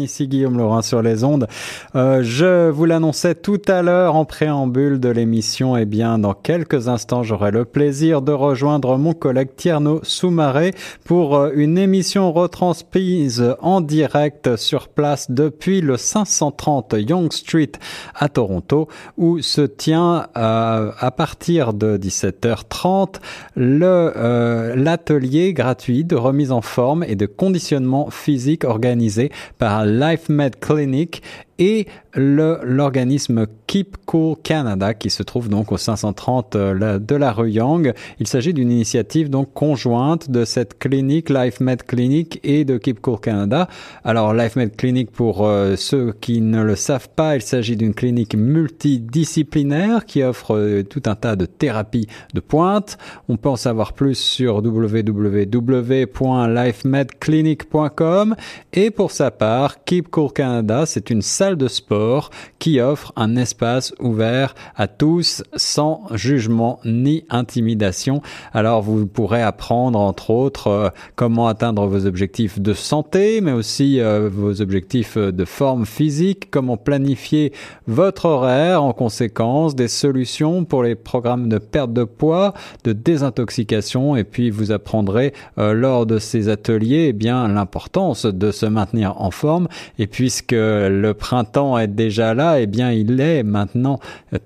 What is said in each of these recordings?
Ici Guillaume Laurin sur les ondes. Euh, je vous l'annonçais tout à l'heure en préambule de l'émission. Eh bien, dans quelques instants, j'aurai le plaisir de rejoindre mon collègue Tierno Soumaré pour euh, une émission retransmise en direct sur place depuis le 530 Young Street à Toronto où se tient euh, à partir de 17h30 le l'atelier gratuit de remise en forme et de conditionnement physique organisé par LifeMed Clinic et l'organisme Keep Cool Canada qui se trouve donc au 530 euh, de la rue Young. Il s'agit d'une initiative donc conjointe de cette clinique Life Med Clinic et de Keep Cool Canada. Alors Life Med Clinic pour euh, ceux qui ne le savent pas, il s'agit d'une clinique multidisciplinaire qui offre euh, tout un tas de thérapies de pointe. On peut en savoir plus sur www.lifemedclinic.com et pour sa part, Keep Cool Canada, c'est une salle de sport qui offre un espace ouvert à tous sans jugement ni intimidation. Alors vous pourrez apprendre entre autres euh, comment atteindre vos objectifs de santé, mais aussi euh, vos objectifs de forme physique, comment planifier votre horaire en conséquence, des solutions pour les programmes de perte de poids, de désintoxication et puis vous apprendrez euh, lors de ces ateliers eh bien l'importance de se maintenir en forme et puisque le printemps est déjà là, eh bien il est maintenant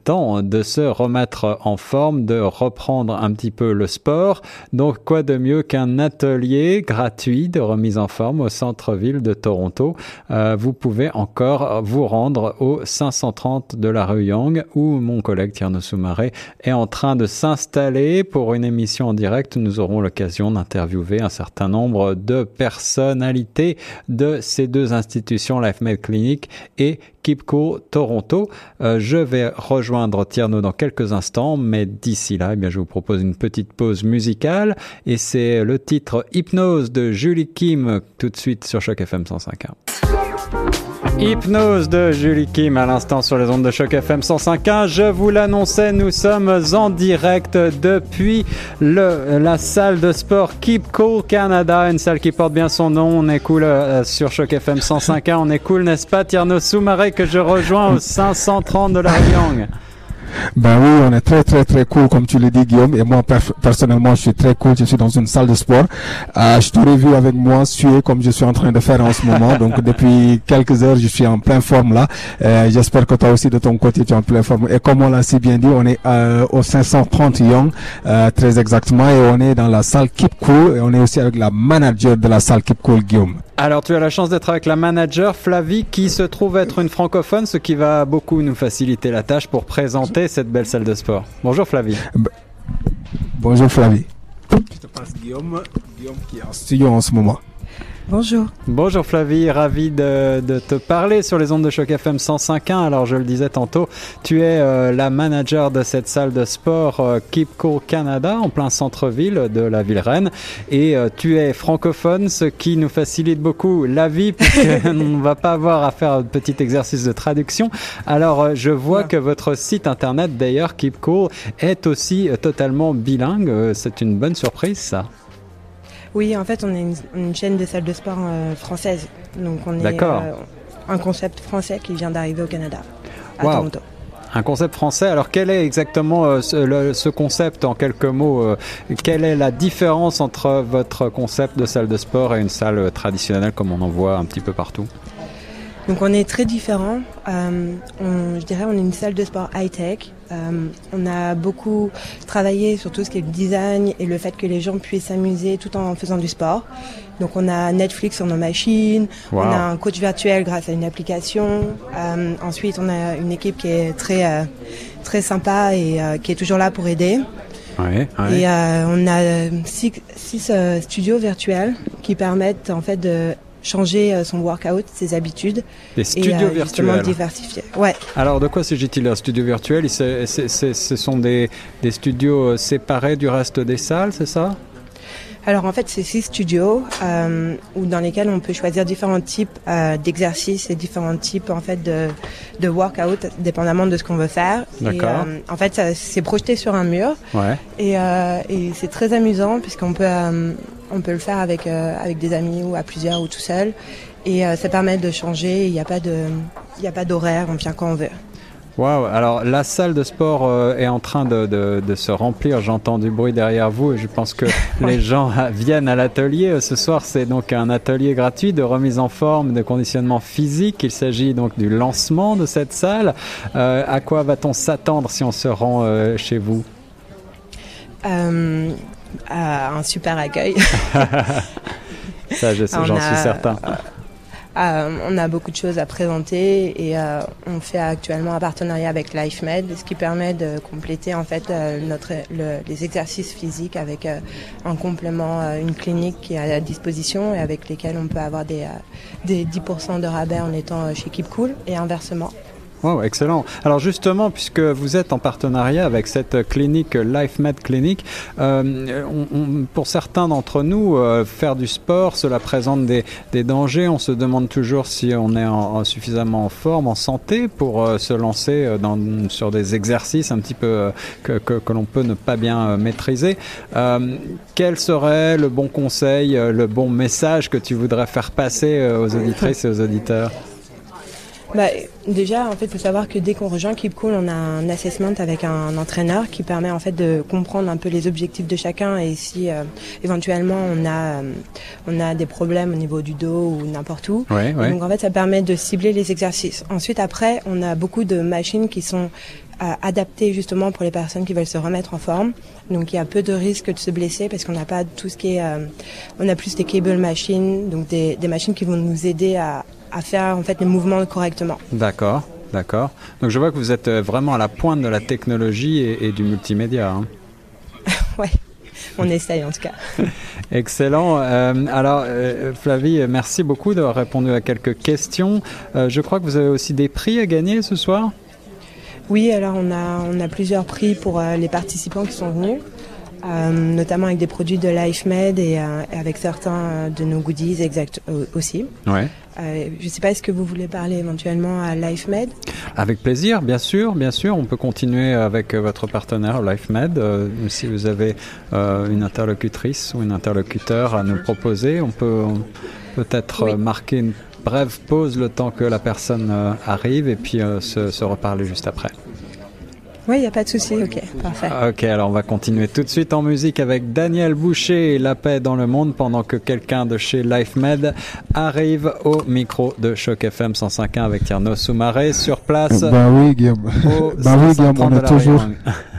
temps de se remettre en forme, de reprendre un petit peu le sport. Donc quoi de mieux qu'un atelier gratuit de remise en forme au centre-ville de Toronto? Euh, vous pouvez encore vous rendre au 530 de la rue Young où mon collègue Tierno Soumaré est en train de s'installer pour une émission en direct. Nous aurons l'occasion d'interviewer un certain nombre de personnalités de ces deux institutions, LifeMed Clinic et Keep Cool Toronto. Euh, je vais rejoindre Tierno dans quelques instants, mais d'ici là, eh je vous propose une petite pause musicale et c'est le titre Hypnose de Julie Kim tout de suite sur Choc FM 105.1. Hypnose de Julie Kim à l'instant sur les ondes de choc FM 105.1. Je vous l'annonçais, nous sommes en direct depuis le, la salle de sport Keep Cool Canada, une salle qui porte bien son nom. On est cool euh, sur choc FM 105.1. On est cool, n'est-ce pas, Tierno Soumaré que je rejoins au 530 de la Young? Ben oui, on est très très très cool comme tu le dis Guillaume et moi personnellement je suis très cool, je suis dans une salle de sport. Euh, je t'aurais vu avec moi suer comme je suis en train de faire en ce moment. Donc depuis quelques heures je suis en pleine forme là. Euh, J'espère que toi aussi de ton côté tu es en pleine forme. Et comme on l'a si bien dit, on est euh, au 530 Young euh, très exactement et on est dans la salle Keep Cool et on est aussi avec la manager de la salle Keep Cool Guillaume. Alors tu as la chance d'être avec la manager Flavie qui se trouve être une francophone, ce qui va beaucoup nous faciliter la tâche pour présenter cette belle salle de sport. Bonjour Flavie. Bonjour Flavie. Je te passe Guillaume, Guillaume qui est en studio en ce moment. Bonjour. Bonjour Flavie, ravi de, de, te parler sur les ondes de choc FM 105.1. Alors je le disais tantôt, tu es euh, la manager de cette salle de sport euh, Keep Cool Canada en plein centre-ville de la ville Rennes et euh, tu es francophone, ce qui nous facilite beaucoup la vie puisqu'on ne va pas avoir à faire un petit exercice de traduction. Alors euh, je vois que votre site internet d'ailleurs Keep Cool est aussi totalement bilingue. C'est une bonne surprise ça. Oui, en fait, on est une, une chaîne de salles de sport euh, française. Donc, on est euh, un concept français qui vient d'arriver au Canada, à Wow. Toronto. Un concept français. Alors quel est exactement euh, ce, le- ce concept en quelques mots euh, Quelle est la différence entre votre concept de salle de sport et une salle traditionnelle comme on en voit un petit peu partout? Donc, on est très différents. Euh, on, je dirais, on est une salle de sport high-tech. Euh, on a beaucoup travaillé sur tout ce qui est le design et le fait que les gens puissent s'amuser tout en faisant du sport. Donc, on a Netflix sur nos machines. Wow. On a un coach virtuel grâce à une application. Euh, ensuite, on a une équipe qui est très, euh, très sympa et qui est toujours là pour aider. Et on a six, six studios virtuels qui permettent en fait de changer euh, son workout, ses habitudes Des et studios euh, justement virtuels. diversifier. Ouais. Alors de quoi s'agit-il Un studio virtuel? C'est- Ce sont des, des studios euh, séparés du reste des salles, c'est ça? Alors en fait, c'est six studios euh, où dans lesquels on peut choisir différents types euh, d'exercices et différents types en fait de, de workout, dépendamment de ce qu'on veut faire. Et, D'accord. euh, en fait, ça- c'est projeté sur un mur Ouais. et, euh, et c'est très amusant puisqu'on peut euh, on peut le faire avec euh, avec des amis ou à plusieurs ou tout seul. et euh, ça permet de changer. Il n'y a pas de, il n'y a pas d'horaire. On vient quand on veut. Waouh Alors la salle de sport euh, est en train de, de, de se remplir. J'entends du bruit derrière vous et je pense que les gens euh, viennent à l'atelier. Ce soir, c'est donc un atelier gratuit de remise en forme, de conditionnement physique. Il s'agit donc du lancement de cette salle. Euh, à quoi va-t-on s'attendre si on se rend euh, chez vous? Euh, à un super accueil. Ça, je sais, On j'en suis certain. Euh, on a beaucoup de choses à présenter et euh, on fait actuellement un partenariat avec LifeMed, ce qui permet de compléter en fait euh, notre le- les exercices physiques avec euh, un complément, une clinique qui est à disposition et avec lesquels on peut avoir des des 10% de rabais en étant chez Keep Cool et inversement. Wow, excellent. Alors justement, puisque vous êtes en partenariat avec cette clinique LifeMed Clinic, euh, pour certains d'entre nous, euh, faire du sport, cela présente des, dangers. On se demande toujours si on est en, en suffisamment en forme, en santé pour euh, se lancer euh, dans, sur des exercices un petit peu que, que, l'on peut ne pas bien maîtriser. Quel serait le bon conseil, le bon message que tu voudrais faire passer aux auditrices et aux auditeurs? Bah, déjà, en fait, il faut savoir que dès qu'on rejoint Keep Cool, on a un assessment avec un entraîneur qui permet en fait de comprendre un peu les objectifs de chacun et si euh, éventuellement on a euh, on a des problèmes au niveau du dos ou n'importe où. Oui, Et oui. Donc en fait, ça permet de cibler les exercices. Ensuite, après, on a beaucoup de machines qui sont euh, adaptées justement pour les personnes qui veulent se remettre en forme. Donc il y a peu de risques de se blesser parce qu'on n'a pas tout ce qui est, euh, on a plus des cable machines, donc des, des machines qui vont nous aider à, à faire en fait les mouvements correctement. D'accord, d'accord. Donc je vois que vous êtes euh, vraiment à la pointe de la technologie et, et du multimédia. hein. Ouais, on essaye en tout cas. Excellent. Euh, alors euh, Flavie, merci beaucoup d'avoir répondu à quelques questions. Euh, je crois que vous avez aussi des prix à gagner ce soir? Oui, alors on a, on a plusieurs prix pour les participants qui sont venus, euh, notamment avec des produits de LifeMed et, euh, et avec certains euh, de nos goodies exact, aussi. Ouais. Euh, je ne sais pas, est-ce que vous voulez parler éventuellement à LifeMed? Avec plaisir, bien sûr, bien sûr. On peut continuer avec euh, votre partenaire LifeMed. Euh, si vous avez euh, une interlocutrice ou un interlocuteur à nous proposer, on peut peut-être Oui. marquer une brève pause le temps que la personne arrive et puis se, se reparler juste après. Oui, il n'y a pas de souci. Ok, parfait. Ok, alors on va continuer tout de suite en musique avec Daniel Boucher et La paix dans le monde pendant que quelqu'un de chez LifeMed arrive au micro de Choc FM 105.1 avec Tierno Soumaré sur place. Bah oui, Guillaume. au bah oui, Guillaume, 530 on est toujours.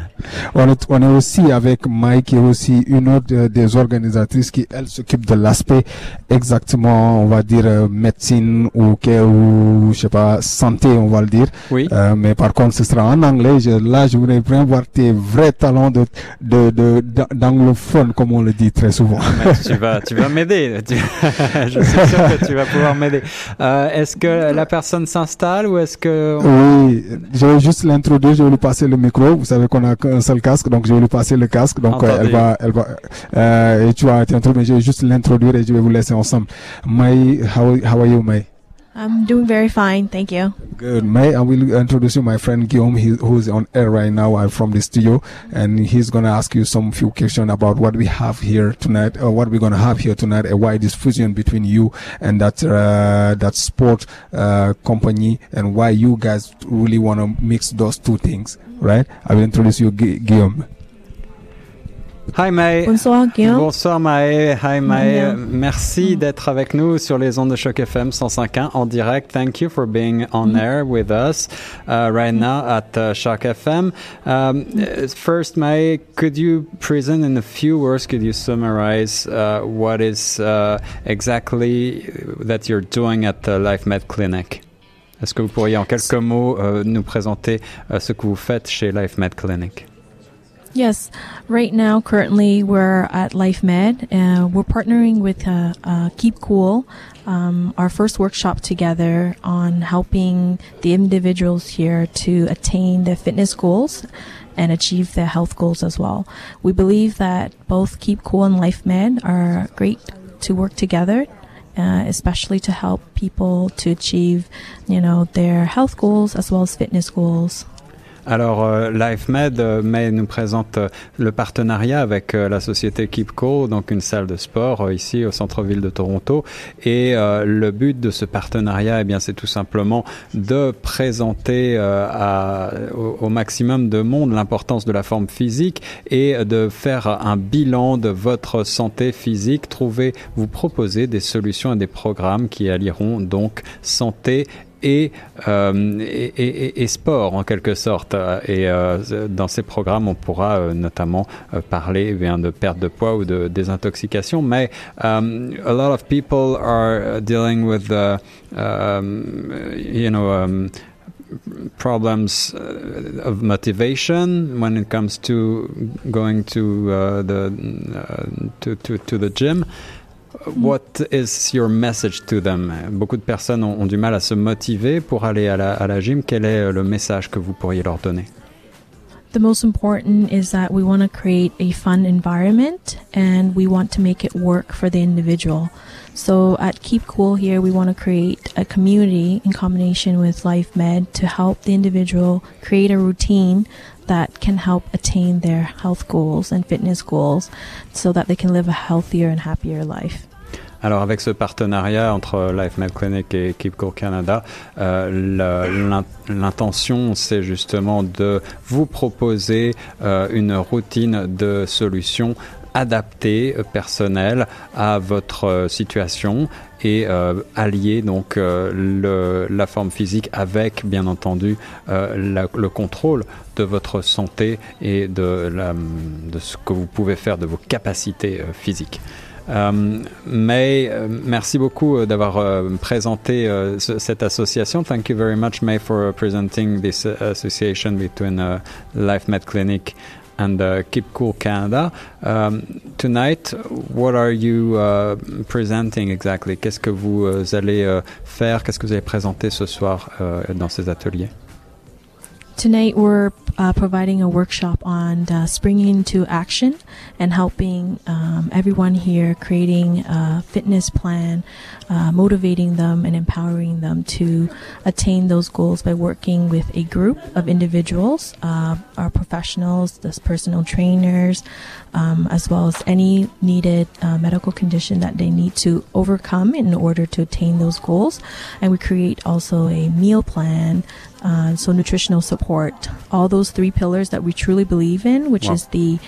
on est, on est aussi avec Mike et aussi une autre euh, des organisatrices qui, elle, s'occupe de l'aspect exactement, on va dire, euh, médecine ou, ou, je sais pas, santé, on va le dire. Oui. Euh, mais par contre, ce sera en anglais. Je, là, je voudrais vraiment voir tes vrais talents de, de, de, d'ang- d'anglophone, comme on le dit très souvent. Mais tu vas, tu vas m'aider. Je suis sûr que tu vas pouvoir m'aider. Euh, est-ce que la personne s'installe ou est-ce que Oui, je vais juste l'introduire, je vais lui passer le micro. Vous savez qu'on a qu'un seul casque, donc je vais lui passer le casque. Donc euh, elle va, elle va, euh, et tu vas t'introduire, mais je vais juste l'introduire et je vais vous laisser ensemble. May, how, how are you, May? I'm doing very fine, thank you. Good, May. I will introduce you my friend Guillaume, he, who's on air right now. I'm from the studio, and he's gonna ask you some few questions about what we have here tonight, or what we're gonna have here tonight, and why this fusion between you and that uh, that sport uh, company, and why you guys really wanna mix those two things, right? I will introduce you, Gu- Guillaume. Hi May. Bonsoir, Guillaume. Bonsoir Maë, hi Maë, merci d'être avec nous sur les ondes de Choc FM 105.1 en direct. Thank you for being on air with us uh, right now at uh, Shock FM. Um, first, Maë, could you present in a few words, could you summarize uh, what is uh, exactly that you're doing at the LifeMed Clinic? Est-ce que vous pourriez en quelques mots euh, nous présenter euh, ce que vous faites chez LifeMed Clinic? Yes, right now, currently, we're at LifeMed. Uh, we're partnering with uh, uh, Keep Cool, um, our first workshop together on helping the individuals here to attain their fitness goals and achieve their health goals as well. We believe that both Keep Cool and LifeMed are great to work together. Uh, especially to help people to achieve, you know, their health goals as well as fitness goals. Alors, euh, LifeMed euh, nous présente euh, le partenariat avec euh, la société Keep Cool, donc une salle de sport ici au centre-ville de Toronto. Et le but de ce partenariat, eh bien, c'est tout simplement de présenter au maximum de monde l'importance de la forme physique et de faire un bilan de votre santé physique. Trouver, vous proposer des solutions et des programmes qui allieront donc santé et, euh, et, sport en quelque sorte. Et euh, dans ces programmes, on pourra euh, notamment parler eh de perte de poids ou de désintoxication. Mais um, a lot of people are dealing with, uh, um, you know, um, problems uh, of motivation when it comes to going to uh, the uh, to, to, to the gym. Mm-hmm. What is your message to them? Beaucoup de personnes ont, ont, du mal à se motiver pour aller à la, à la gym. Quel est euh, le message que vous pourriez leur donner? The most important is that we want to create a fun environment and we want to make it work for the individual. So at Keep Cool here, we want to create a community in combination with LifeMed to help the individual create a routine that can help attain their health goals and fitness goals so that they can live a healthier and happier life. Alors avec ce partenariat entre Life Med Clinic et Keep Canada, euh, l'intention c'est justement de vous proposer euh, une routine de solutions adaptée, euh, personnelle à votre situation et allier donc la forme physique avec bien entendu la, le contrôle de votre santé et de, la, de ce que vous pouvez faire de vos capacités physiques. Um, May, uh, merci beaucoup d'avoir uh, présenté uh, cette association. Thank you very much, May, for presenting this association between Life Med Clinic and uh, Keep Cool Canada. Um, tonight, what are you uh, presenting exactly? Qu'est-ce que vous uh, allez faire? Qu'est-ce que vous allez présenter ce soir dans ces ateliers? Tonight, we're uh, providing a workshop on uh, springing into action and helping um, everyone here creating a fitness plan, uh, motivating them and empowering them to attain those goals by working with a group of individuals, uh, our professionals, the personal trainers, um, as well as any needed uh, medical condition that they need to overcome in order to attain those goals. And we create also a meal plan uh, so nutritional support, all those three pillars that we truly believe in, which wow. is the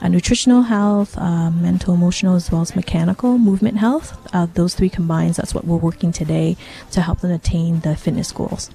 uh, nutritional health, uh, mental, emotional, as well as mechanical movement health. Uh, those three combines, that's what we're working today to help them attain the fitness goals.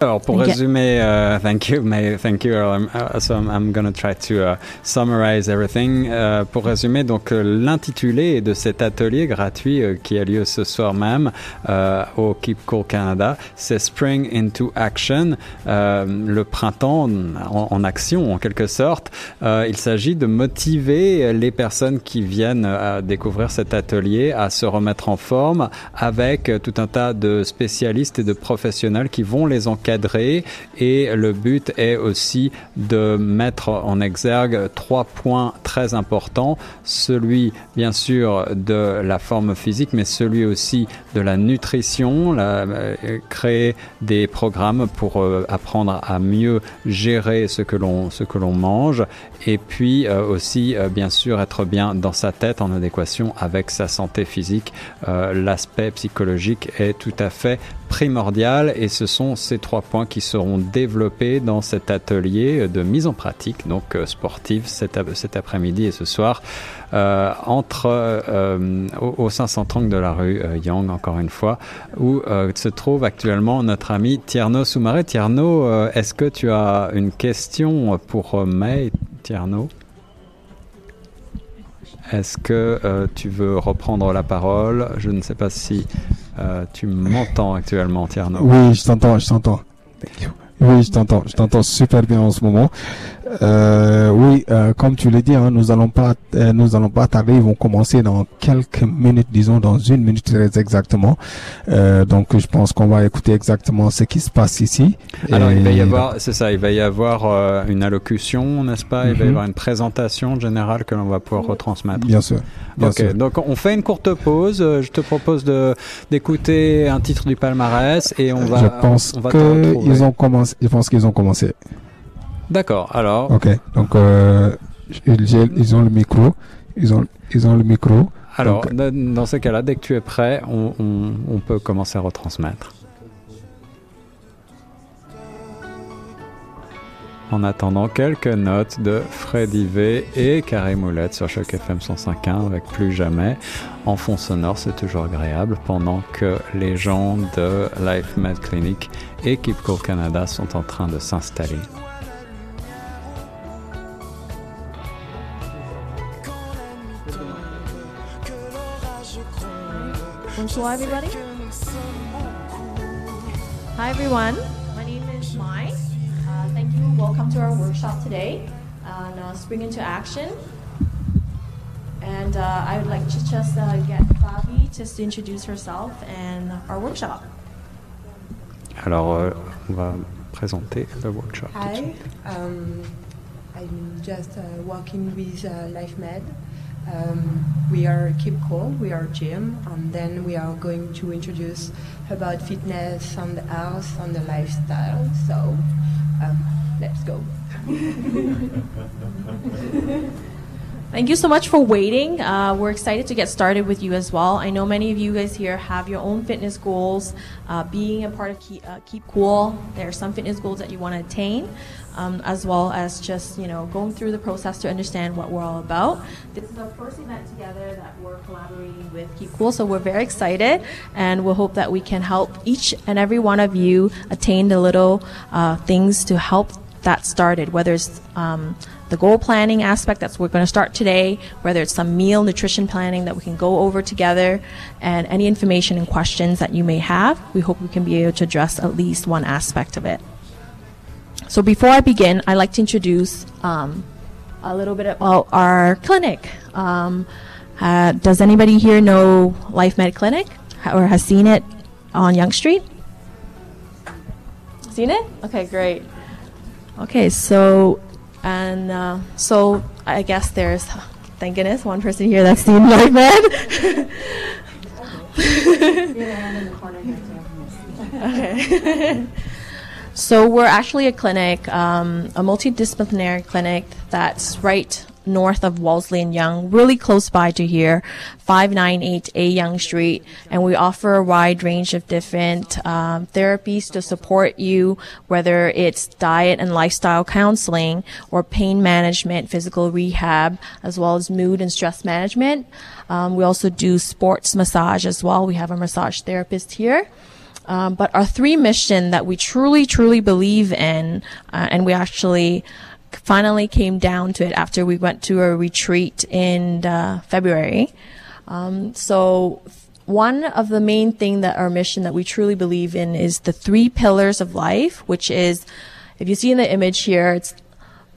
Alors pour résumer, uh, thank you, thank you. I'm, uh, so I'm, I'm going to try to uh, summarize everything. Uh, pour résumer, donc l'intitulé de cet atelier gratuit euh, qui a lieu ce soir même euh, au Keep Cool Canada, c'est Spring into Action, euh, le printemps en, en, action en quelque sorte. il s'agit de motiver les personnes qui viennent découvrir cet atelier à se remettre en forme avec tout un tas de spécialistes et de professionnels qui vont les encadrer et le but est aussi de mettre en exergue trois points très importants. Celui, bien sûr, de la forme physique, mais celui aussi de la nutrition, euh, créer des programmes pour euh, apprendre à mieux gérer ce que l'on ce que l'on mange et puis euh, aussi bien sûr être bien dans sa tête en adéquation avec sa santé physique. L'aspect psychologique est tout à fait primordial et ce sont ces trois points qui seront développés dans cet atelier de mise en pratique donc euh, sportive cet, après-midi et ce soir euh, entre euh, au, au 530 de la rue Young encore une fois où se trouve actuellement notre ami Tierno Soumaré. Tierno, est-ce que tu as une question pour May Tierno? Est-ce que euh, tu veux reprendre la parole? Je ne sais pas si euh, tu m'entends actuellement, Tierno. Oui, je t'entends, je t'entends. Oui, je t'entends, je t'entends super bien en ce moment. Euh, oui, euh, comme tu l'as dit, hein, nous allons pas, euh, nous allons pas tarder. Ils vont commencer dans quelques minutes, disons dans une minute très exactement. Euh, donc, je pense qu'on va écouter exactement ce qui se passe ici. Alors, Et il va y avoir, c'est ça, il va y avoir euh, une allocution, n'est-ce pas? Il mm -hmm. va y avoir une présentation générale que l'on va pouvoir retransmettre. Bien sûr. Bien ok, sûr. donc on fait une courte pause. Je te propose de d'écouter un titre du palmarès et on va. Je pense on, que ils ont commencé. Je pense qu'ils ont commencé. D'accord, alors. Ok, donc euh, ils, ils ont le micro. Ils ont, ils ont le micro. Alors, Donc- dans dans ce cas-là, dès que tu es prêt, on, on- on peut commencer à retransmettre. En attendant, quelques notes de Freddy V et Carré Moulette sur Choc FM 105.1 avec Plus Jamais. En fond sonore, c'est toujours agréable pendant que les gens de Life Med Clinic et Keep Cool Canada sont en train de s'installer. Bonjour, everybody. Hi, everyone. My name is Mai. Uh, thank you. Welcome to our workshop today on uh, Spring into Action. And uh, I would like to just uh, get Fabi just to introduce herself and our workshop. Alors, euh, on va présenter le workshop. tout Hi, um, I'm just uh, working with uh, LifeMed. Um, we are Keep Cool, we are gym, and then we are going to introduce about fitness and the health and the lifestyle. So um, let's go. Thank you so much for waiting. Uh, we're excited to get started with you as well. I know many of you guys here have your own fitness goals. Uh, being a part of Keep, uh, Keep Cool, there are some fitness goals that you want to attain, um, as well as just you know going through the process to understand what we're all about. This is our first event together that we're collaborating with Keep Cool, so we're very excited, and we'll hope that we can help each and every one of you attain the little uh, things to help that started, whether it's um, the goal planning aspect that's we're going to start today, whether it's some meal nutrition planning that we can go over together, and any information and questions that you may have. We hope we can be able to address at least one aspect of it. So before I begin, I'd like to introduce um, a little bit about our clinic. Um, uh, does anybody here know LifeMed Clinic or has seen it on Yonge Street? Seen it? Okay, great. Okay, so and uh, so I guess there's thank goodness one person here that's seen LifeMed. okay. so we're actually a clinic, um, a multidisciplinary clinic that's right north of Wellesley and Yonge, really close by to here, 598A Yonge Street, and we offer a wide range of different um, therapies to support you, whether it's diet and lifestyle counseling or pain management, physical rehab, as well as mood and stress management. Um, we also do sports massage as well. We have a massage therapist here. Um, but our three mission that we truly, truly believe in, uh, and we actually finally came down to it after we went to a retreat in uh, February. Um, so one of the main thing that our mission that we truly believe in is the three pillars of life, which is, if you see in the image here, it's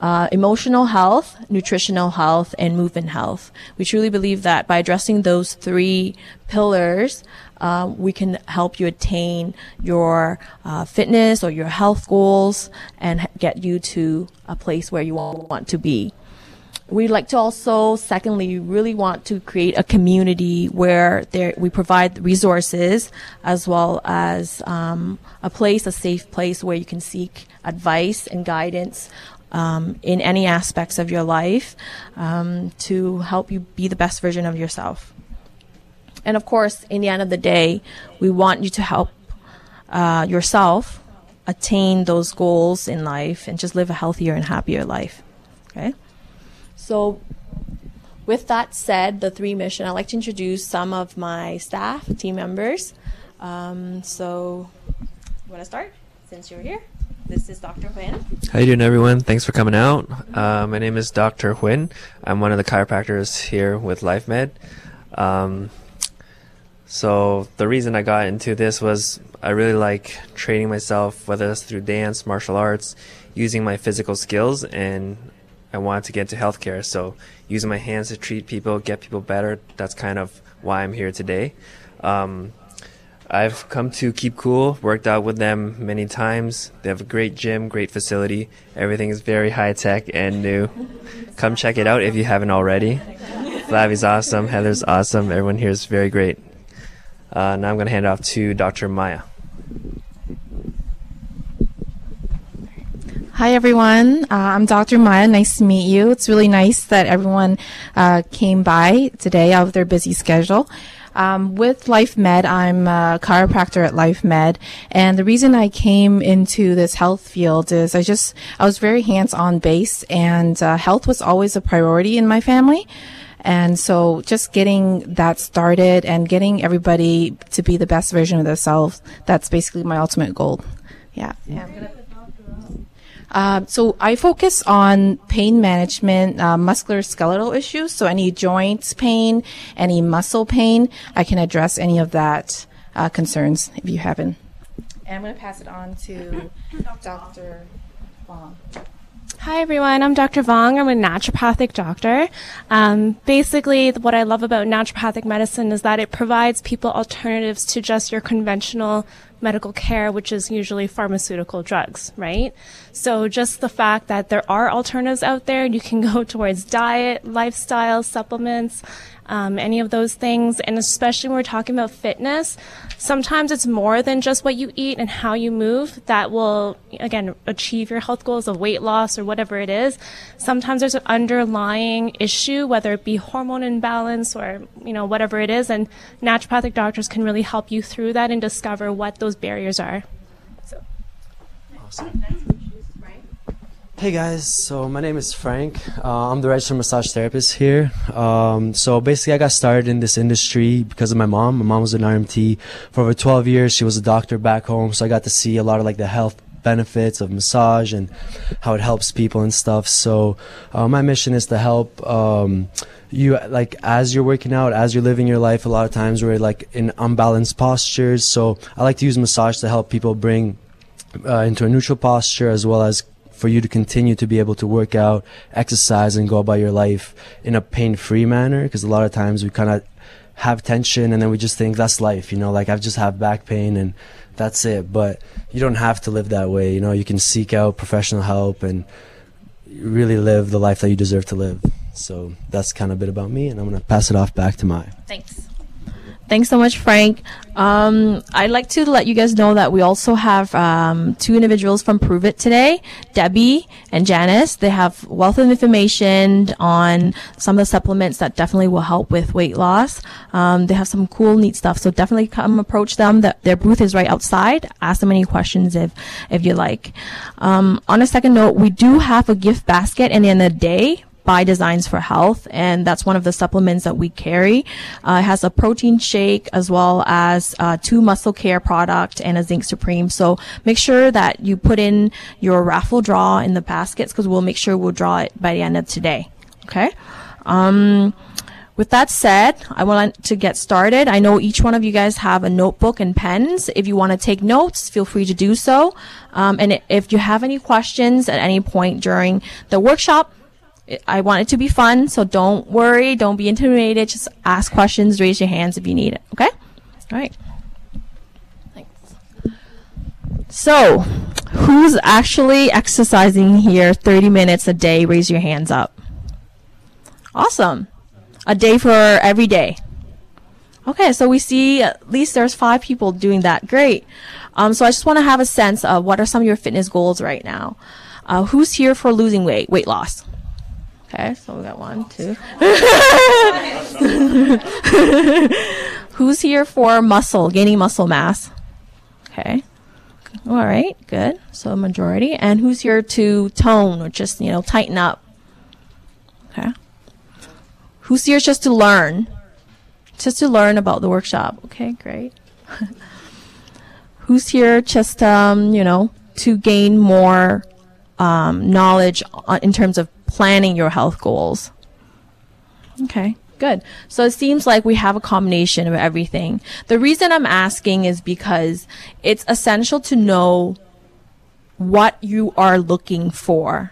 uh, emotional health, nutritional health, and movement health. We truly believe that by addressing those three pillars, uh, we can help you attain your uh, fitness or your health goals and get you to a place where you want to be. We'd like to also, secondly, really want to create a community where there, we provide resources as well as um, a place, a safe place where you can seek advice and guidance um, in any aspects of your life um, to help you be the best version of yourself. And of course, in the end of the day, we want you to help uh, yourself attain those goals in life and just live a healthier and happier life. Okay? So, with that said, the three mission, I'd like to introduce some of my staff, team members. Um, so, you want to start since you're here? This is Dr. Huynh. How you doing, everyone? Thanks for coming out. Uh, my name is Dr. Huynh. I'm one of the chiropractors here with LifeMed. Um, so the reason I got into this was I really like training myself, whether that's through dance, martial arts, using my physical skills, and I wanted to get into healthcare. So using my hands to treat people, get people better, that's kind of why I'm here today. Um, I've come to Keep Cool, worked out with them many times. They have a great gym, great facility. Everything is very high tech and new. Come check it out if you haven't already. Flavie's awesome, Heather's awesome, everyone here is very great. Uh, now I'm going to hand off to Dr. Maya. Hi, everyone. Uh, I'm Dr. Maya. Nice to meet you. It's really nice that everyone uh, came by today out of their busy schedule. Um, with LifeMed, I'm a chiropractor at LifeMed, and the reason I came into this health field is I just I was very hands-on base, and uh, health was always a priority in my family. And so just getting that started and getting everybody to be the best version of themselves, that's basically my ultimate goal. Yeah. yeah. Uh, so I focus on pain management, uh, muscular skeletal issues. So any joints pain, any muscle pain, I can address any of that uh, concerns if you haven't. And I'm going to pass it on to Dr. Wong. Hi everyone, I'm Dr. Vong. I'm a naturopathic doctor. Um, basically, what I love about naturopathic medicine is that it provides people alternatives to just your conventional medical care, which is usually pharmaceutical drugs, right? So just the fact that there are alternatives out there, you can go towards diet, lifestyle, supplements, um, any of those things. And especially when we're talking about fitness, sometimes it's more than just what you eat and how you move that will, again, achieve your health goals of weight loss or whatever it is. Sometimes there's an underlying issue, whether it be hormone imbalance or, you know, whatever it is. And naturopathic doctors can really help you through that and discover what those barriers are. So. Awesome. Hey guys, so my name is Frank. Uh, I'm the registered massage therapist here. Um, so basically, I got started in this industry because of my mom. My mom was an RMT for over 12 years. She was a doctor back home, so I got to see a lot of like the health benefits of massage and how it helps people and stuff. So uh, my mission is to help. Um, you like as you're working out as you're living your life a lot of times we're like in unbalanced postures so i like to use massage to help people bring uh, into a neutral posture as well as for you to continue to be able to work out, exercise, and go about your life in a pain free manner. Because a lot of times we kind of have tension and then we just think that's life, you know, like I've just have back pain and that's it. But you don't have to live that way. You know, you can seek out professional help and really live the life that you deserve to live. So that's kind of a bit about me, and I'm going to pass it off back to Maya. Thanks. Thanks so much, Frank. Um, I'd like to let you guys know that we also have um, two individuals from Prove It today, Debbie and Janice. They have wealth of information on some of the supplements that definitely will help with weight loss. Um, they have some cool, neat stuff. So definitely come approach them. The, their booth is right outside. Ask them any questions if if you like. Um, on a second note, we do have a gift basket and in the day by Designs for Health, and that's one of the supplements that we carry. Uh, it has a protein shake as well as uh, two muscle care product and a zinc supreme. So make sure that you put in your raffle draw in the baskets because we'll make sure we'll draw it by the end of today. Okay. Um, with that said, I want to get started. I know each one of you guys have a notebook and pens. If you want to take notes, feel free to do so. Um, and if you have any questions at any point during the workshop, I want it to be fun, so don't worry, don't be intimidated. Just ask questions, raise your hands if you need it. Okay? All right. Thanks. So, who's actually exercising here 30 minutes a day? Raise your hands up. Awesome. A day for every day. Okay, so we see at least there's five people doing that. Great. Um, so I just want to have a sense of what are some of your fitness goals right now. Uh, who's here for losing weight, weight loss? Okay, so we got one, two. Who's here for muscle, gaining muscle mass? Okay. All right, good. So majority. And who's here to tone or just, you know, tighten up? Okay. Who's here just to learn? Just to learn about the workshop. Okay, great. who's here just, um, you know, to gain more um, knowledge in terms of planning your health goals. Okay, good. So it seems like we have a combination of everything. The reason I'm asking is because it's essential to know what you are looking for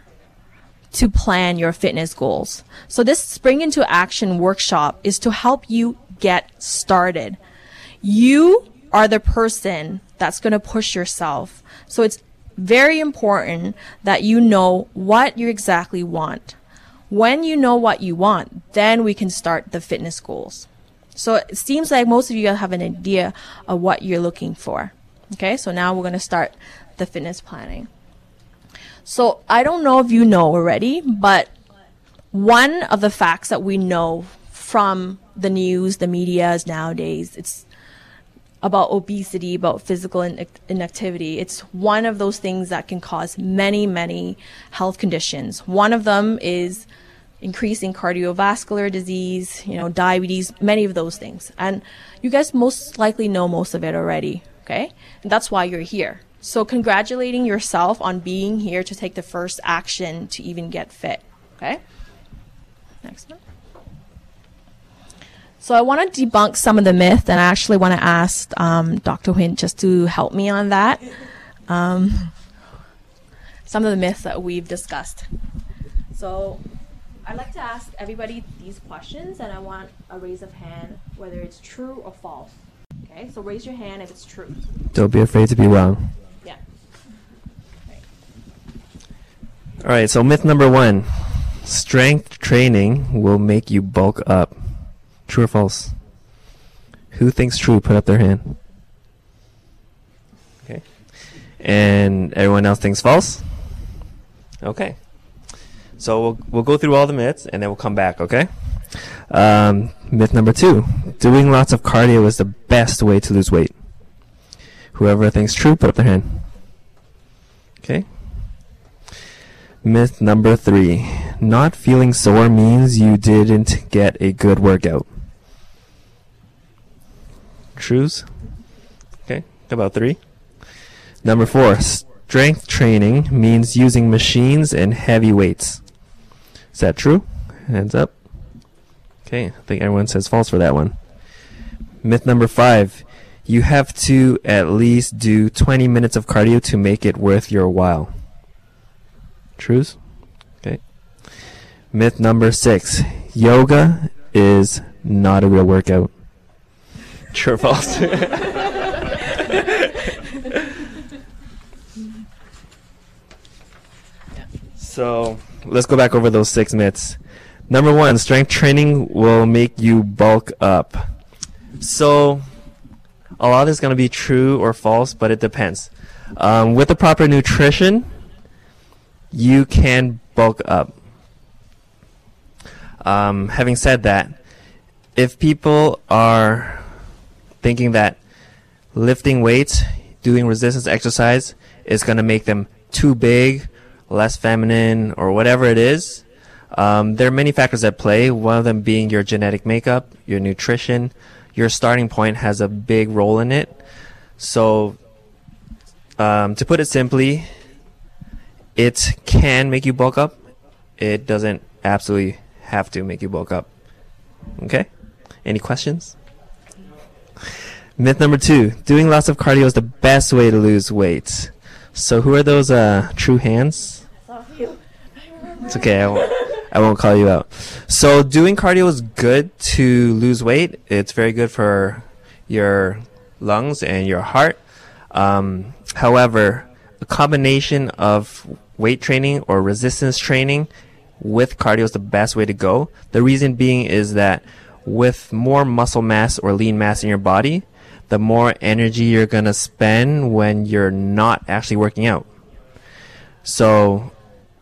to plan your fitness goals. So this spring into action workshop is to help you get started. You are the person that's going to push yourself. So it's very important that you know what you exactly want. When you know what you want, then we can start the fitness goals. So it seems like most of you have an idea of what you're looking for. Okay, so now we're going to start the fitness planning. So I don't know if you know already, but one of the facts that we know from the news, the medias nowadays, it's about obesity, about physical in- inactivity. It's one of those things that can cause many, many health conditions. One of them is increasing cardiovascular disease, you know, diabetes, many of those things. And you guys most likely know most of it already, okay? And that's why you're here. So congratulating yourself on being here to take the first action to even get fit, okay? Next one. So I want to debunk some of the myth, and I actually want to ask um, Dr. Huynh just to help me on that. Um, some of the myths that we've discussed. So I'd like to ask everybody these questions, and I want a raise of hand whether it's true or false. Okay, so raise your hand if it's true. Don't be afraid to be wrong. Yeah. All right, so myth number one strength training will make you bulk up. True or false? Who thinks true? Put up their hand. Okay. And everyone else thinks false? Okay. So we'll, we'll go through all the myths and then we'll come back, okay? Um, myth number two doing lots of cardio is the best way to lose weight. Whoever thinks true, put up their hand. Okay. Myth number three not feeling sore means you didn't get a good workout. Trues? Okay, about three. Number four, strength training means using machines and heavy weights. Is that true? Hands up. Okay, I think everyone says false for that one. Myth number five, you have to at least do 20 minutes of cardio to make it worth your while. Trues? Okay. Myth number six, yoga is not a real workout. True or false? so let's go back over those six myths. Number one, strength training will make you bulk up. So a lot is going to be true or false, but it depends. Um, with the proper nutrition, you can bulk up. Um, having said that, if people are thinking that lifting weights, doing resistance exercise is going to make them too big, less feminine, or whatever it is, um, there are many factors at play. One of them being your genetic makeup, your nutrition, your starting point has a big role in it. So, um, to put it simply, it can make you bulk up. It doesn't absolutely have to make you bulk up. Okay? Any questions? Myth number two doing lots of cardio is the best way to lose weight. So, who are those uh, true hands? It's okay. I won't, I won't call you out. So, doing cardio is good to lose weight. It's very good for your lungs and your heart. Um, however, a combination of weight training or resistance training with cardio is the best way to go. The reason being is that with more muscle mass or lean mass in your body, the more energy you're going to spend when you're not actually working out. So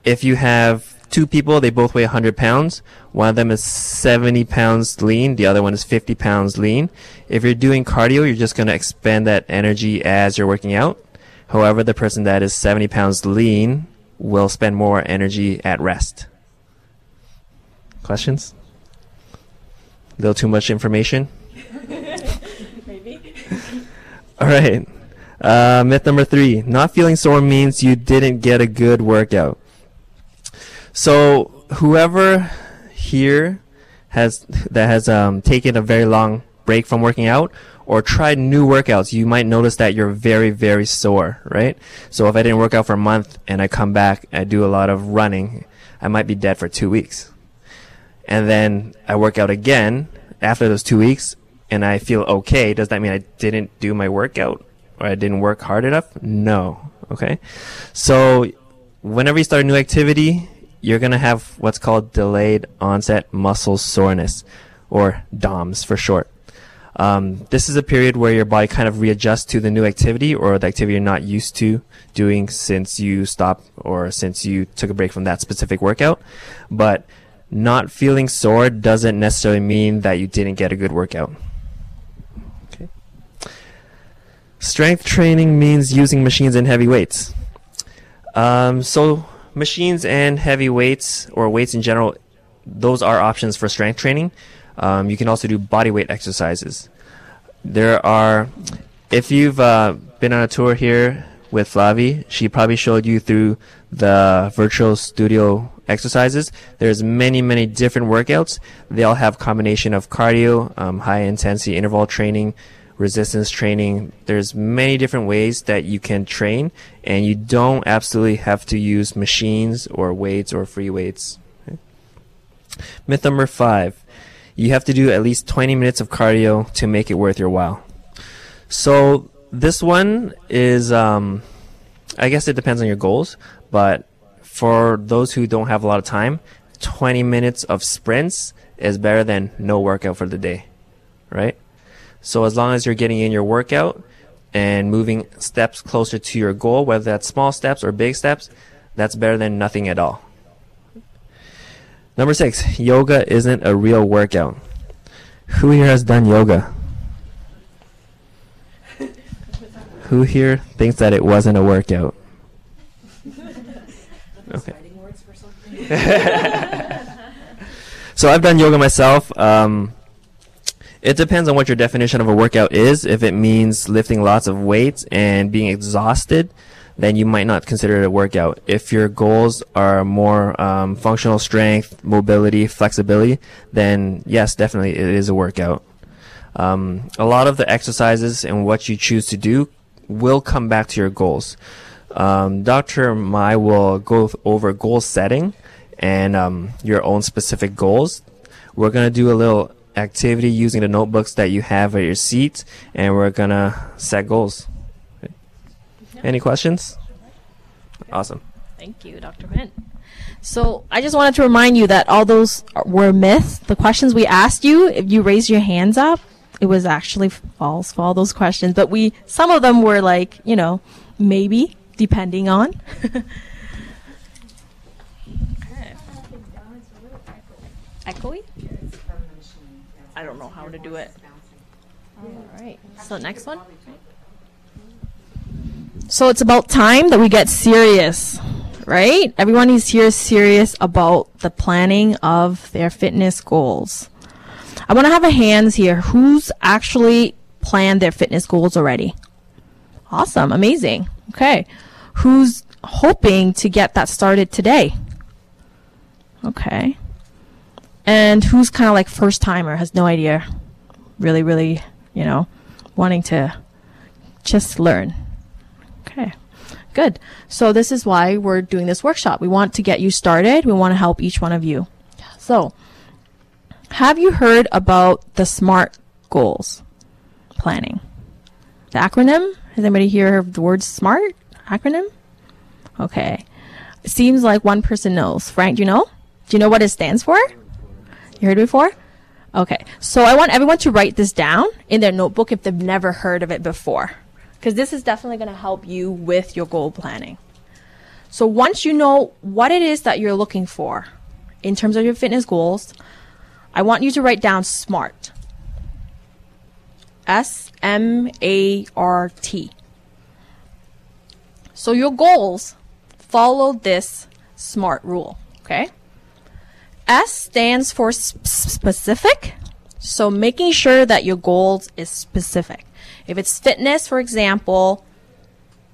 if you have two people, they both weigh 100 pounds. One of them is 70 pounds lean, the other one is 50 pounds lean. If you're doing cardio, you're just going to expend that energy as you're working out. However, the person that is 70 pounds lean will spend more energy at rest. Questions? A little too much information? All right. Uh, myth number three not feeling sore means you didn't get a good workout. So, whoever here has that has um, taken a very long break from working out or tried new workouts, you might notice that you're very, very sore, right? So, if I didn't work out for a month and I come back, I do a lot of running, I might be dead for two weeks. And then I work out again after those two weeks and I feel okay. Does that mean I didn't do my workout or I didn't work hard enough? No. Okay. So whenever you start a new activity, you're going to have what's called delayed onset muscle soreness or DOMS for short. Um, this is a period where your body kind of readjusts to the new activity or the activity you're not used to doing since you stopped or since you took a break from that specific workout. But not feeling sore doesn't necessarily mean that you didn't get a good workout. Okay. Strength training means using machines and heavy weights. Um, so machines and heavy weights or weights in general, those are options for strength training. Um, you can also do body weight exercises. There are, if you've uh, been on a tour here with Flavie, she probably showed you through the virtual studio exercises. There's many, many different workouts. They all have combination of cardio, um, high intensity interval training, resistance training. There's many different ways that you can train, and you don't absolutely have to use machines or weights or free weights. Okay. Myth number five you have to do at least 20 minutes of cardio to make it worth your while. So this one is, um, I guess it depends on your goals, but for those who don't have a lot of time, 20 minutes of sprints is better than no workout for the day, right? So as long as you're getting in your workout and moving steps closer to your goal, whether that's small steps or big steps, that's better than nothing at all. Number six, yoga isn't a real workout. Who here has done yoga? Who here thinks that it wasn't a workout? Okay. so I've done yoga myself. Um, it depends on what your definition of a workout is. If it means lifting lots of weights and being exhausted, then you might not consider it a workout. If your goals are more um, functional strength, mobility, flexibility, then yes, definitely it is a workout. Um, a lot of the exercises and what you choose to do will come back to your goals. Um, Dr. Mai will go over goal setting and um, your own specific goals. We're going to do a little activity using the notebooks that you have at your seat, and we're going to set goals. Any questions? Awesome. Thank you, Dr. Huynh. So I just wanted to remind you that all those were myths. The questions we asked you, if you raised your hands up, it was actually false for all those questions. But we, some of them were like, you know, maybe, depending on. okay. Echoey? I don't know how to do it. All right. So next one. So it's about time that we get serious, right? Everyone is here serious about the planning of their fitness goals. I want to have a hands here. Who's actually planned their fitness goals already? Awesome. Amazing. Okay. Who's hoping to get that started today? Okay. And who's kind of like first timer, has no idea, really, really, you know, wanting to just learn. Okay. Good. So this is why we're doing this workshop. We want to get you started. We want to help each one of you. So, have you heard about the SMART goals planning? The acronym? Has anybody here heard the word SMART acronym? Okay. Seems like one person knows. Frank, do you know? Do you know what it stands for? You heard before? Okay. So I want everyone to write this down in their notebook if they've never heard of it before because this is definitely going to help you with your goal planning. So once you know what it is that you're looking for in terms of your fitness goals, I want you to write down SMART. S M A R T. So your goals follow this SMART rule, okay? S stands for sp- specific. So making sure that your goals is specific. If it's fitness, for example,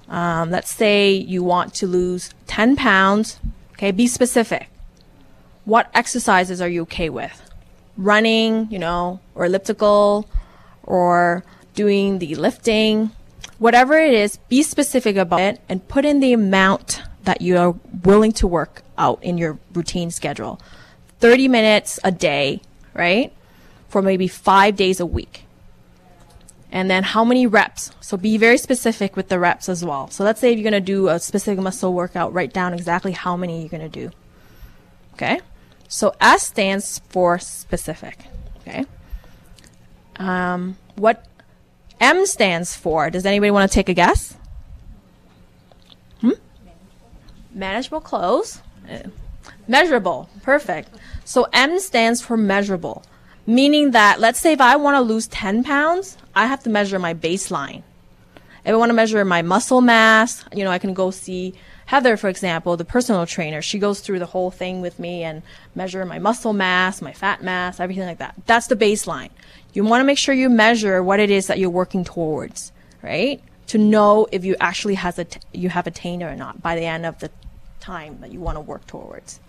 um, let's say you want to lose 10 pounds, okay, be specific. What exercises are you okay with? Running, you know, or elliptical, or doing the lifting, whatever it is, be specific about it and put in the amount that you are willing to work out in your routine schedule. 30 minutes a day, right? For maybe five days a week and then how many reps. So be very specific with the reps as well. So let's say if you're going to do a specific muscle workout, write down exactly how many you're going to do. Okay? So S stands for specific. Okay? Um, what M stands for. Does anybody want to take a guess? Hmm? Manageable clothes. Uh, Measurable. Perfect. So M stands for measurable, meaning that let's say if I want to lose 10 pounds, I have to measure my baseline. If I want to measure my muscle mass, you know, I can go see Heather, for example, the personal trainer. She goes through the whole thing with me and measure my muscle mass, my fat mass, everything like that. That's the baseline. You want to make sure you measure what it is that you're working towards, right? To know if you actually has a you have attained or not by the end of the time that you want to work towards.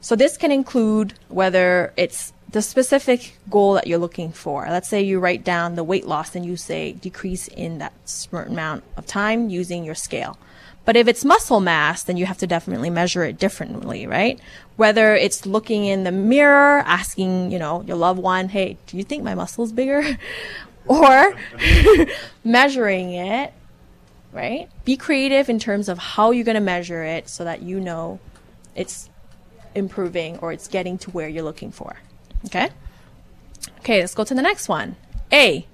So this can include whether it's the specific goal that you're looking for. Let's say you write down the weight loss and you say decrease in that certain amount of time using your scale. But if it's muscle mass, then you have to definitely measure it differently, right? Whether it's looking in the mirror, asking, you know, your loved one, hey, do you think my muscle's bigger? or measuring it, right? Be creative in terms of how you're going to measure it so that you know it's improving or it's getting to where you're looking for. Okay? Okay, let's go to the next one. A.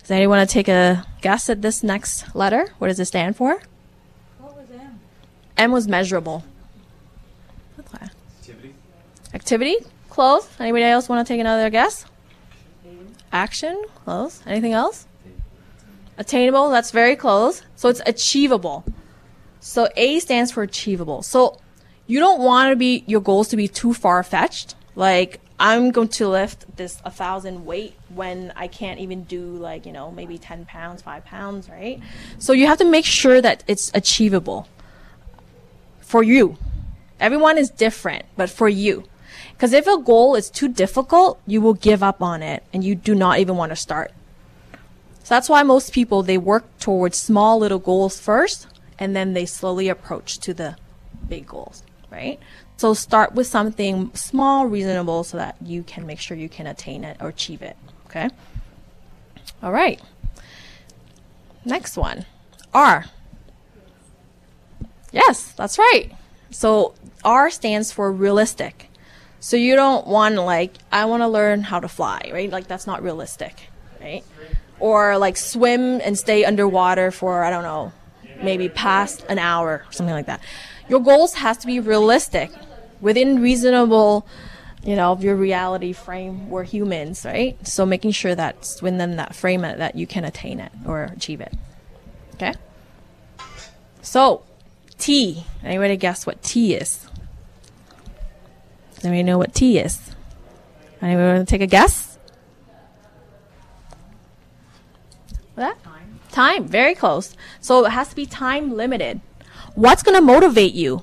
Does anyone want to take a guess at this next letter? What does it stand for? What was M? M was measurable. Okay. Activity. Activity? Close. Anybody else want to take another guess? Action? Close. Anything else? Attainable. That's very close. So it's achievable. So A stands for achievable. So you don't want to be your goals to be too far fetched. Like I'm going to lift this a thousand weight when I can't even do like you know maybe ten pounds, five pounds, right? So you have to make sure that it's achievable for you. Everyone is different, but for you. Because if a goal is too difficult, you will give up on it and you do not even want to start. So that's why most people they work towards small little goals first and then they slowly approach to the big goals right? So start with something small, reasonable, so that you can make sure you can attain it or achieve it. Okay. All right. Next one, R. Yes, that's right. So R stands for realistic. So you don't want like I want to learn how to fly, right? Like that's not realistic, right? Or like swim and stay underwater for I don't know, maybe past an hour, something like that your goals has to be realistic within reasonable you know of your reality frame. We're humans right? So making sure that within that frame that you can attain it or achieve it. Okay? So t. Anybody guess what t is? Anybody know what t is. Anybody want to take a guess? What? Time. Time. Very close. So it has to be time limited What's going to motivate you?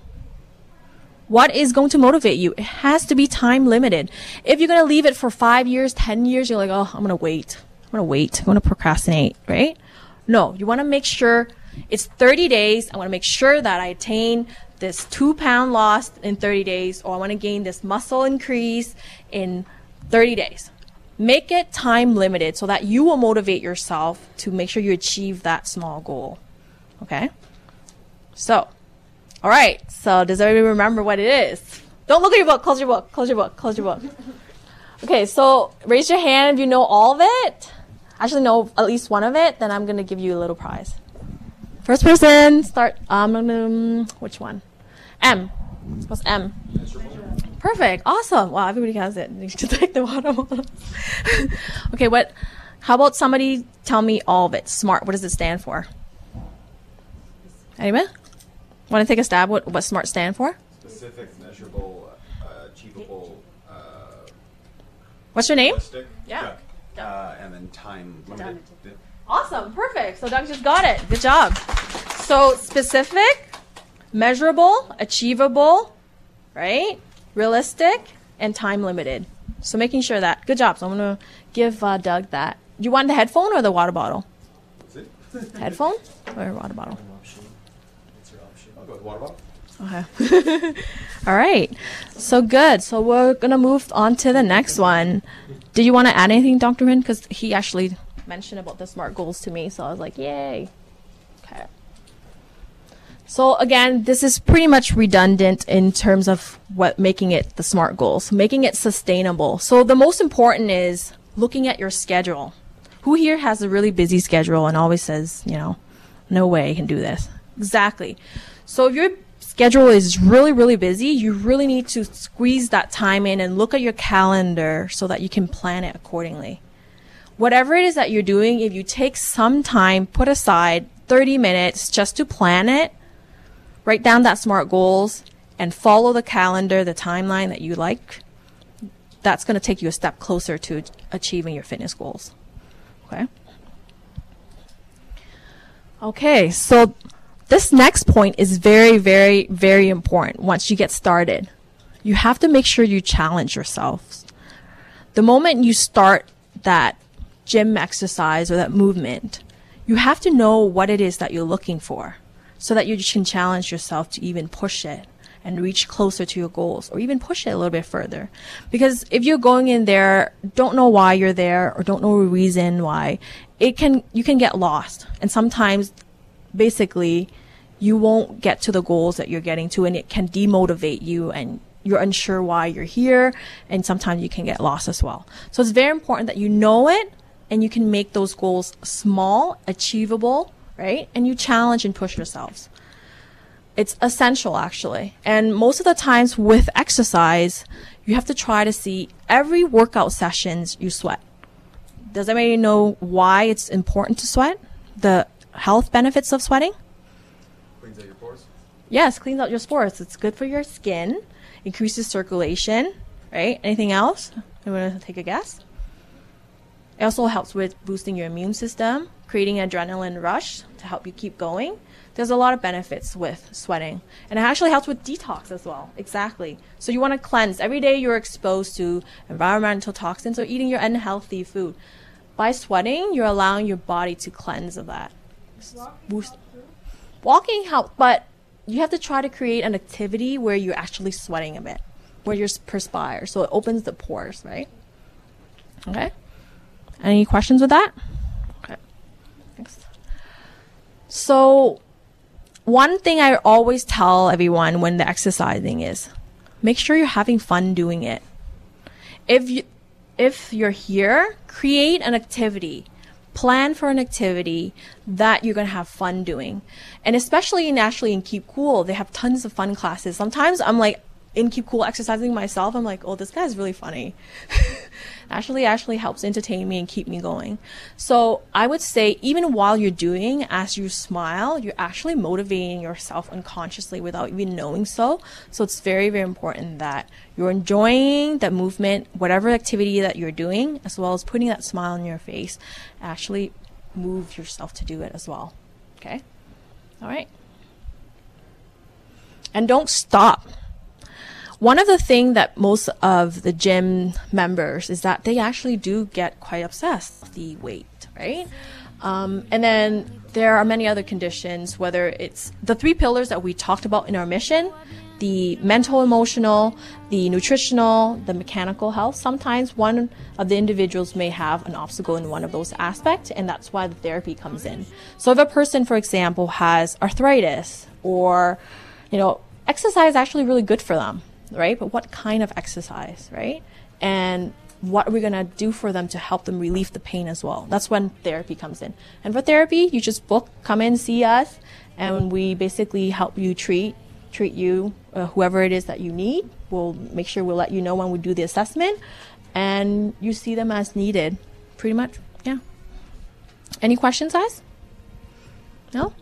What is going to motivate you? It has to be time limited. If you're going to leave it for five years, 10 years, you're like, oh, I'm going to wait. I'm going to wait. I'm going to procrastinate, right? No, you want to make sure it's 30 days. I want to make sure that I attain this two pound loss in 30 days, or I want to gain this muscle increase in 30 days. Make it time limited so that you will motivate yourself to make sure you achieve that small goal. Okay? So, all right. So, does everybody remember what it is? Don't look at your book. Close your book. Close your book. Close your book. Okay. So, raise your hand if you know all of it. Actually, know at least one of it. Then I'm gonna give you a little prize. First person. Start. Um. um which one? M. What's M? Perfect. Awesome. Wow. Everybody has it. You should take the bottom okay. What? How about somebody tell me all of it? Smart. What does it stand for? Anyone? Want to take a stab? What what SMART stand for? Specific, measurable, uh, achievable. Uh, What's your name? realistic. Yeah. Uh, and then time limited. Awesome, perfect. So Doug just got it. Good job. So specific, measurable, achievable, right? Realistic, and time limited. So making sure that. Good job. So I'm gonna give uh, Doug that. You want the headphone or the water bottle? Headphone or water bottle? Okay. All right. So good. So we're gonna move on to the next one. Did you want to add anything, Dr. Min? Because he actually mentioned about the SMART goals to me, so I was like, yay. Okay. So again, this is pretty much redundant in terms of what making it the SMART goals, making it sustainable. So the most important is looking at your schedule. Who here has a really busy schedule and always says, you know, no way I can do this? Exactly. So if your schedule is really, really busy, you really need to squeeze that time in and look at your calendar so that you can plan it accordingly. Whatever it is that you're doing, if you take some time, put aside 30 minutes just to plan it, write down that SMART goals, and follow the calendar, the timeline that you like, that's going to take you a step closer to achieving your fitness goals. Okay. Okay, so this next point is very, very, very important once you get started. You have to make sure you challenge yourselves. The moment you start that gym exercise or that movement, you have to know what it is that you're looking for so that you can challenge yourself to even push it and reach closer to your goals or even push it a little bit further. Because if you're going in there, don't know why you're there or don't know a reason why, it can, you can get lost. And sometimes basically you won't get to the goals that you're getting to and it can demotivate you and you're unsure why you're here and sometimes you can get lost as well. So it's very important that you know it and you can make those goals small, achievable, right? And you challenge and push yourselves. It's essential actually. And most of the times with exercise, you have to try to see every workout sessions you sweat. Does anybody know why it's important to sweat? The health benefits of sweating? Cleans out your pores. Yes, cleans out your spores. It's good for your skin, increases circulation, right? Anything else? You want to take a guess? It also helps with boosting your immune system, creating an adrenaline rush to help you keep going there's a lot of benefits with sweating. And it actually helps with detox as well. Exactly. So you want to cleanse. Every day you're exposed to environmental toxins or eating your unhealthy food. By sweating, you're allowing your body to cleanse of that. Walking, Walking helps, but you have to try to create an activity where you're actually sweating a bit, where you're perspire. So it opens the pores, right? Okay. Any questions with that? Okay. Thanks. So one thing I always tell everyone when they're exercising is make sure you're having fun doing it. If you, if you're here, create an activity. Plan for an activity that you're going to have fun doing. And especially in Ashley and Keep Cool, they have tons of fun classes. Sometimes I'm like in Keep Cool exercising myself. I'm like, oh, this guy's really funny. actually actually helps entertain me and keep me going. So I would say even while you're doing, as you smile, you're actually motivating yourself unconsciously without even knowing so. So it's very, very important that you're enjoying that movement, whatever activity that you're doing, as well as putting that smile on your face. Actually move yourself to do it as well. Okay? All right. And don't stop one of the things that most of the gym members is that they actually do get quite obsessed with the weight, right? Um, and then there are many other conditions, whether it's the three pillars that we talked about in our mission the mental, emotional, the nutritional, the mechanical health. Sometimes one of the individuals may have an obstacle in one of those aspects, and that's why the therapy comes in. So if a person, for example, has arthritis or, you know, exercise is actually really good for them right? But what kind of exercise, right? And what are we going to do for them to help them relieve the pain as well? That's when therapy comes in. And for therapy, you just book, come in, see us, and we basically help you treat treat you uh, whoever it is that you need. We'll make sure we'll let you know when we do the assessment, and you see them as needed. Pretty much, yeah. Any questions, guys? No.